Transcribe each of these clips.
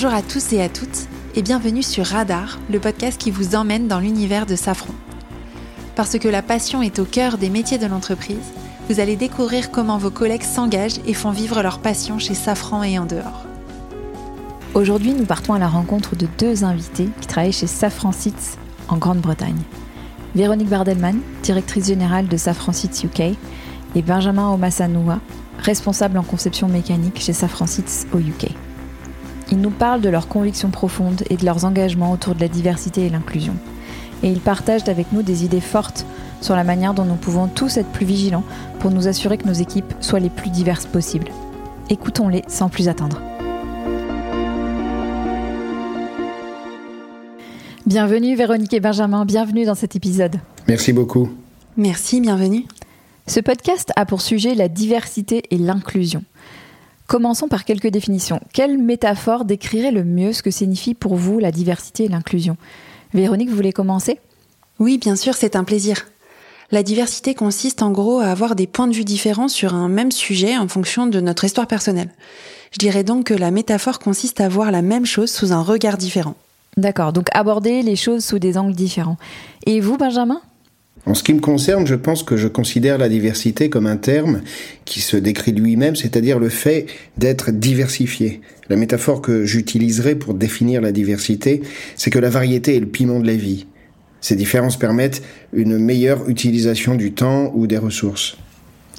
Bonjour à tous et à toutes et bienvenue sur Radar, le podcast qui vous emmène dans l'univers de Safran. Parce que la passion est au cœur des métiers de l'entreprise, vous allez découvrir comment vos collègues s'engagent et font vivre leur passion chez Safran et en dehors. Aujourd'hui, nous partons à la rencontre de deux invités qui travaillent chez Safran Seats en Grande-Bretagne. Véronique Bardelman, directrice générale de Safran Seats UK, et Benjamin Omasanoua, responsable en conception mécanique chez Safran Seats au UK. Ils nous parlent de leurs convictions profondes et de leurs engagements autour de la diversité et l'inclusion. Et ils partagent avec nous des idées fortes sur la manière dont nous pouvons tous être plus vigilants pour nous assurer que nos équipes soient les plus diverses possibles. Écoutons-les sans plus attendre. Bienvenue Véronique et Benjamin, bienvenue dans cet épisode. Merci beaucoup. Merci, bienvenue. Ce podcast a pour sujet la diversité et l'inclusion. Commençons par quelques définitions. Quelle métaphore décrirait le mieux ce que signifie pour vous la diversité et l'inclusion? Véronique, vous voulez commencer? Oui, bien sûr, c'est un plaisir. La diversité consiste en gros à avoir des points de vue différents sur un même sujet en fonction de notre histoire personnelle. Je dirais donc que la métaphore consiste à voir la même chose sous un regard différent. D'accord, donc aborder les choses sous des angles différents. Et vous, Benjamin? En ce qui me concerne, je pense que je considère la diversité comme un terme qui se décrit lui-même, c'est-à-dire le fait d'être diversifié. La métaphore que j'utiliserai pour définir la diversité, c'est que la variété est le piment de la vie. Ces différences permettent une meilleure utilisation du temps ou des ressources.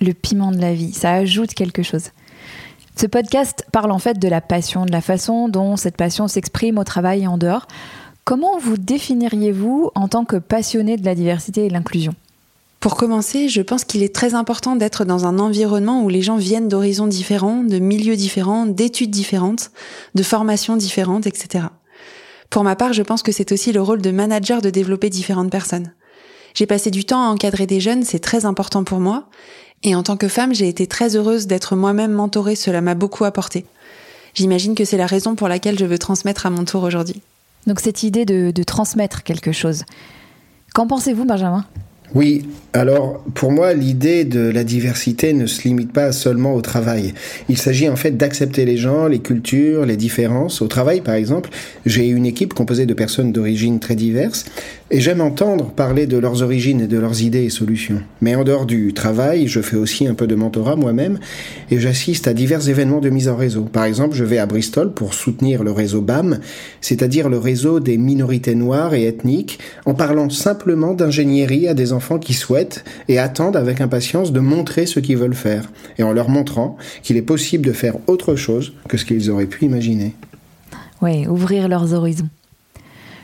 Le piment de la vie, ça ajoute quelque chose. Ce podcast parle en fait de la passion, de la façon dont cette passion s'exprime au travail et en dehors. Comment vous définiriez-vous en tant que passionné de la diversité et de l'inclusion? Pour commencer, je pense qu'il est très important d'être dans un environnement où les gens viennent d'horizons différents, de milieux différents, d'études différentes, de formations différentes, etc. Pour ma part, je pense que c'est aussi le rôle de manager de développer différentes personnes. J'ai passé du temps à encadrer des jeunes, c'est très important pour moi. Et en tant que femme, j'ai été très heureuse d'être moi-même mentorée, cela m'a beaucoup apporté. J'imagine que c'est la raison pour laquelle je veux transmettre à mon tour aujourd'hui. Donc cette idée de, transmettre quelque chose. Qu'en pensez-vous, Benjamin? Oui, alors pour moi, l'idée de la diversité ne se limite pas seulement au travail. Il s'agit en fait d'accepter les gens, les cultures, les différences. Au travail, par exemple, j'ai une équipe composée de personnes d'origines très diverses et j'aime entendre parler de leurs origines et de leurs idées et solutions. Mais en dehors du travail, je fais aussi un peu de mentorat moi-même et j'assiste à divers événements de mise en réseau. Par exemple, je vais à Bristol pour soutenir le réseau BAM, c'est-à-dire le réseau des minorités noires et ethniques, en parlant simplement d'ingénierie à des enfants qui souhaitent et attendent avec impatience de montrer ce qu'ils veulent faire et en leur montrant qu'il est possible de faire autre chose que ce qu'ils auraient pu imaginer. Oui, ouvrir leurs horizons.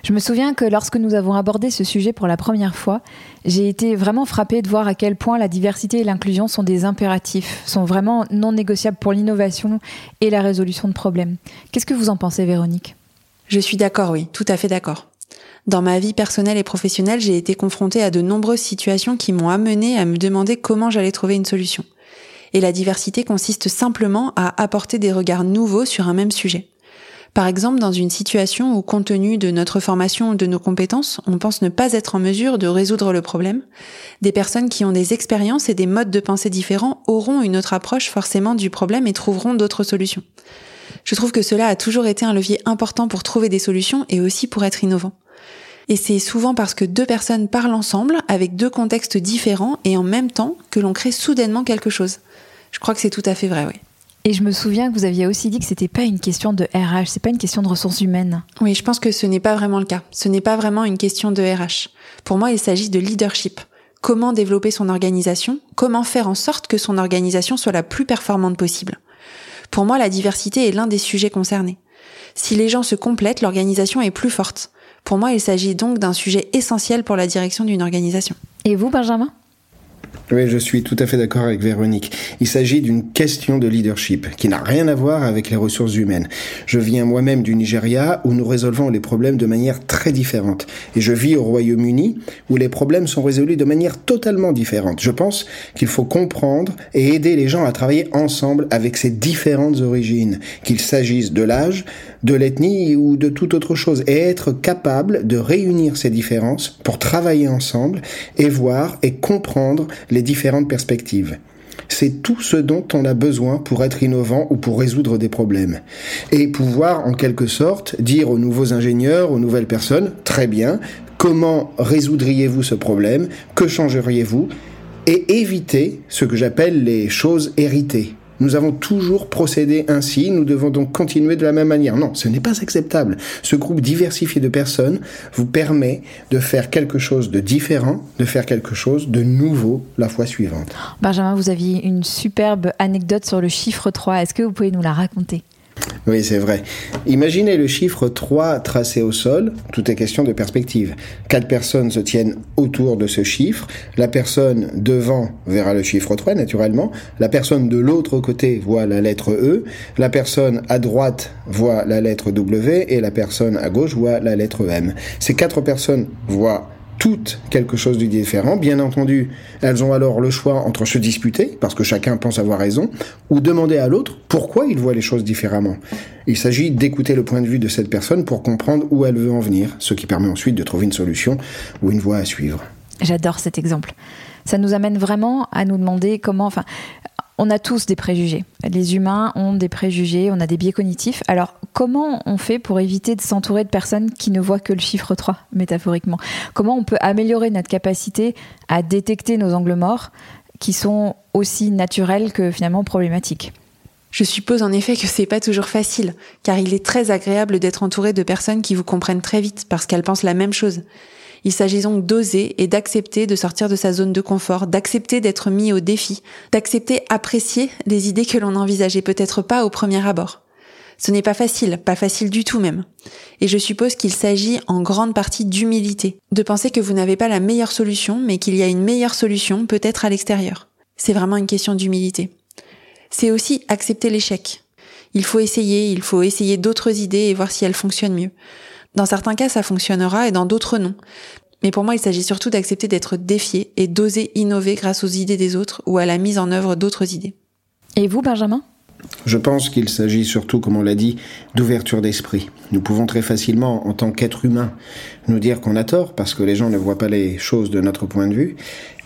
Je me souviens que lorsque nous avons abordé ce sujet pour la première fois, j'ai été vraiment frappée de voir à quel point la diversité et l'inclusion sont des impératifs, sont vraiment non négociables pour l'innovation et la résolution de problèmes. Qu'est-ce que vous en pensez, Véronique? Je suis d'accord, oui, tout à fait d'accord. Dans ma vie personnelle et professionnelle, j'ai été confrontée à de nombreuses situations qui m'ont amenée à me demander comment j'allais trouver une solution. Et la diversité consiste simplement à apporter des regards nouveaux sur un même sujet. Par exemple, dans une situation où, compte tenu de notre formation ou de nos compétences, on pense ne pas être en mesure de résoudre le problème, des personnes qui ont des expériences et des modes de pensée différents auront une autre approche forcément du problème et trouveront d'autres solutions. Je trouve que cela a toujours été un levier important pour trouver des solutions et aussi pour être innovant. Et c'est souvent parce que deux personnes parlent ensemble, avec deux contextes différents et en même temps, que l'on crée soudainement quelque chose. Je crois que c'est tout à fait vrai, oui. Et je me souviens que vous aviez aussi dit que c'était pas une question de RH, c'est pas une question de ressources humaines. Oui, je pense que ce n'est pas vraiment le cas. Ce n'est pas vraiment une question de RH. Pour moi, il s'agit de leadership. Comment développer son organisation Comment faire en sorte que son organisation soit la plus performante possible Pour moi, la diversité est l'un des sujets concernés. Si les gens se complètent, l'organisation est plus forte. Pour moi, il s'agit donc d'un sujet essentiel pour la direction d'une organisation. Et vous, Benjamin? Oui, je suis tout à fait d'accord avec Véronique. Il s'agit d'une question de leadership qui n'a rien à voir avec les ressources humaines. Je viens moi-même du Nigeria où nous résolvons les problèmes de manière très différente. Et je vis au Royaume-Uni où les problèmes sont résolus de manière totalement différente. Je pense qu'il faut comprendre et aider les gens à travailler ensemble avec ces différentes origines, qu'il s'agisse de l'âge, de l'ethnie ou de toute autre chose, et être capable de réunir ces différences pour travailler ensemble et voir et comprendre les différentes perspectives. c'est tout ce dont on a besoin pour être innovant ou pour résoudre des problèmes. Et pouvoir, en quelque sorte, dire aux nouveaux ingénieurs, aux nouvelles personnes, très bien, comment résoudriez-vous ce problème, que changeriez-vous, et éviter ce que j'appelle les choses héritées. Nous avons toujours procédé ainsi, nous devons donc continuer de la même manière. Non, ce n'est pas acceptable. Ce groupe diversifié de personnes vous permet de faire quelque chose de différent, de faire quelque chose de nouveau la fois suivante. Benjamin, vous aviez une superbe anecdote sur le chiffre 3. Est-ce que vous pouvez nous la raconter? Oui, c'est vrai. Imaginez le chiffre 3 tracé au sol, tout est question de perspective. Quatre personnes se tiennent autour de ce chiffre, la personne devant verra le chiffre 3 naturellement, la personne de l'autre côté voit la lettre E, la personne à droite voit la lettre W et la personne à gauche voit la lettre M. Ces quatre personnes voient toutes quelque chose de différent. Bien entendu, elles ont alors le choix entre se disputer, parce que chacun pense avoir raison, ou demander à l'autre pourquoi il voit les choses différemment. Il s'agit d'écouter le point de vue de cette personne pour comprendre où elle veut en venir, ce qui permet ensuite de trouver une solution ou une voie à suivre. J'adore cet exemple. Ça nous amène vraiment à nous demander comment, on a tous des préjugés. Les humains ont des préjugés, on a des biais cognitifs. Alors, comment on fait pour éviter de s'entourer de personnes qui ne voient que le chiffre 3, métaphoriquement? Comment on peut améliorer notre capacité à détecter nos angles morts qui sont aussi naturels que finalement problématiques? Je suppose en effet que c'est pas toujours facile, car il est très agréable d'être entouré de personnes qui vous comprennent très vite parce qu'elles pensent la même chose. Il s'agit donc d'oser et d'accepter de sortir de sa zone de confort, d'accepter d'être mis au défi, d'accepter apprécier les idées que l'on n'envisageait peut-être pas au premier abord. Ce n'est pas facile, pas facile du tout même. Et je suppose qu'il s'agit en grande partie d'humilité, de penser que vous n'avez pas la meilleure solution, mais qu'il y a une meilleure solution peut-être à l'extérieur. C'est vraiment une question d'humilité. C'est aussi accepter l'échec. Il faut essayer, il faut essayer d'autres idées et voir si elles fonctionnent mieux. Dans certains cas, ça fonctionnera et dans d'autres non. Mais pour moi, il s'agit surtout d'accepter d'être défié et d'oser innover grâce aux idées des autres ou à la mise en œuvre d'autres idées. Et vous, Benjamin? Je pense qu'il s'agit surtout, comme on l'a dit, d'ouverture d'esprit. Nous pouvons très facilement, en tant qu'être humain, nous dire qu'on a tort parce que les gens ne voient pas les choses de notre point de vue.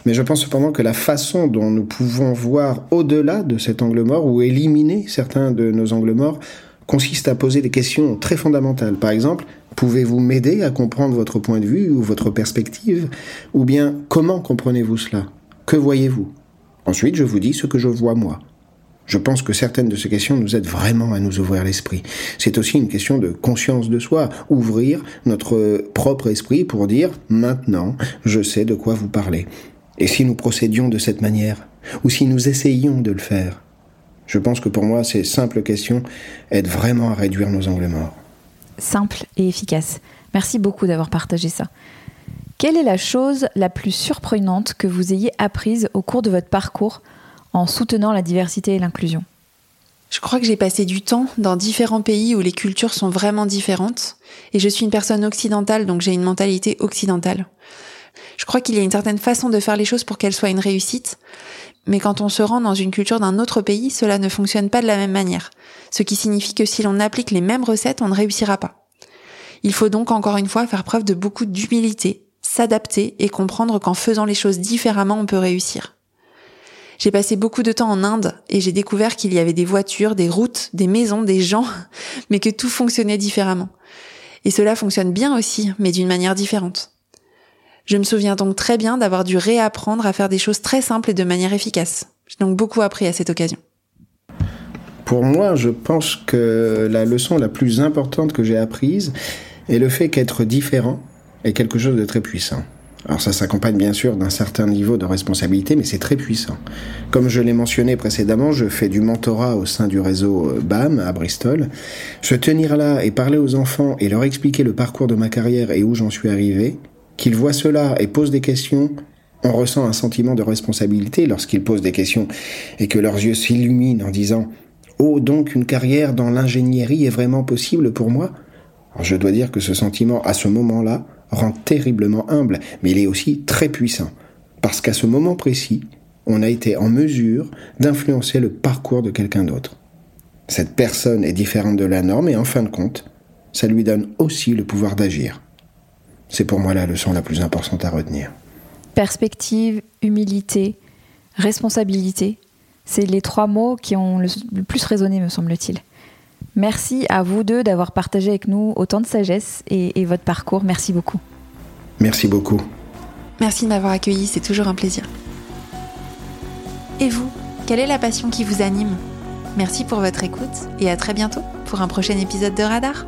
Mais je pense cependant que la façon dont nous pouvons voir au-delà de cet angle mort ou éliminer certains de nos angles morts consiste à poser des questions très fondamentales. Par exemple, pouvez-vous m'aider à comprendre votre point de vue ou votre perspective Ou bien, comment comprenez-vous cela? Que voyez-vous? Ensuite, je vous dis ce que je vois moi. Je pense que certaines de ces questions nous aident vraiment à nous ouvrir l'esprit. C'est aussi une question de conscience de soi, ouvrir notre propre esprit pour dire maintenant, je sais de quoi vous parlez. Et si nous procédions de cette manière, ou si nous essayions de le faire, je pense que pour moi, ces simples questions aident vraiment à réduire nos angles morts. Simple et efficace. Merci beaucoup d'avoir partagé ça. Quelle est la chose la plus surprenante que vous ayez apprise au cours de votre parcours en soutenant la diversité et l'inclusion? Je crois que j'ai passé du temps dans différents pays où les cultures sont vraiment différentes, et je suis une personne occidentale, donc j'ai une mentalité occidentale. Je crois qu'il y a une certaine façon de faire les choses pour qu'elles soient une réussite, mais quand on se rend dans une culture d'un autre pays, cela ne fonctionne pas de la même manière. Ce qui signifie que si l'on applique les mêmes recettes, on ne réussira pas. Il faut donc encore une fois faire preuve de beaucoup d'humilité, s'adapter et comprendre qu'en faisant les choses différemment, on peut réussir. J'ai passé beaucoup de temps en Inde et j'ai découvert qu'il y avait des voitures, des routes, des maisons, des gens, mais que tout fonctionnait différemment. Et cela fonctionne bien aussi, mais d'une manière différente. Je me souviens donc très bien d'avoir dû réapprendre à faire des choses très simples et de manière efficace. J'ai donc beaucoup appris à cette occasion. Pour moi, je pense que la leçon la plus importante que j'ai apprise est le fait qu'être différent est quelque chose de très puissant. Alors ça s'accompagne bien sûr d'un certain niveau de responsabilité, mais c'est très puissant. Comme je l'ai mentionné précédemment, je fais du mentorat au sein du réseau euh, BAM à Bristol. Se tenir là et parler aux enfants et leur expliquer le parcours de ma carrière et où j'en suis arrivé, qu'ils voient cela et posent des questions, on ressent un sentiment de responsabilité lorsqu'ils posent des questions et que leurs yeux s'illuminent en disant Oh, donc une carrière dans l'ingénierie est vraiment possible pour moi? Je dois dire que ce sentiment, à ce moment-là, rend terriblement humble, mais il est aussi très puissant, parce qu'à ce moment précis, on a été en mesure d'influencer le parcours de quelqu'un d'autre. Cette personne est différente de la norme et en fin de compte, ça lui donne aussi le pouvoir d'agir. C'est pour moi la leçon la plus importante à retenir. Perspective, humilité, responsabilité, C'est les trois mots qui ont le, plus résonné, me semble-t-il. Merci à vous deux d'avoir partagé avec nous autant de sagesse et, et votre parcours. Merci beaucoup. Merci beaucoup. Merci de m'avoir accueilli, c'est toujours un plaisir. Et vous, quelle est la passion qui vous anime? Merci pour votre écoute et à très bientôt pour un prochain épisode de Radar.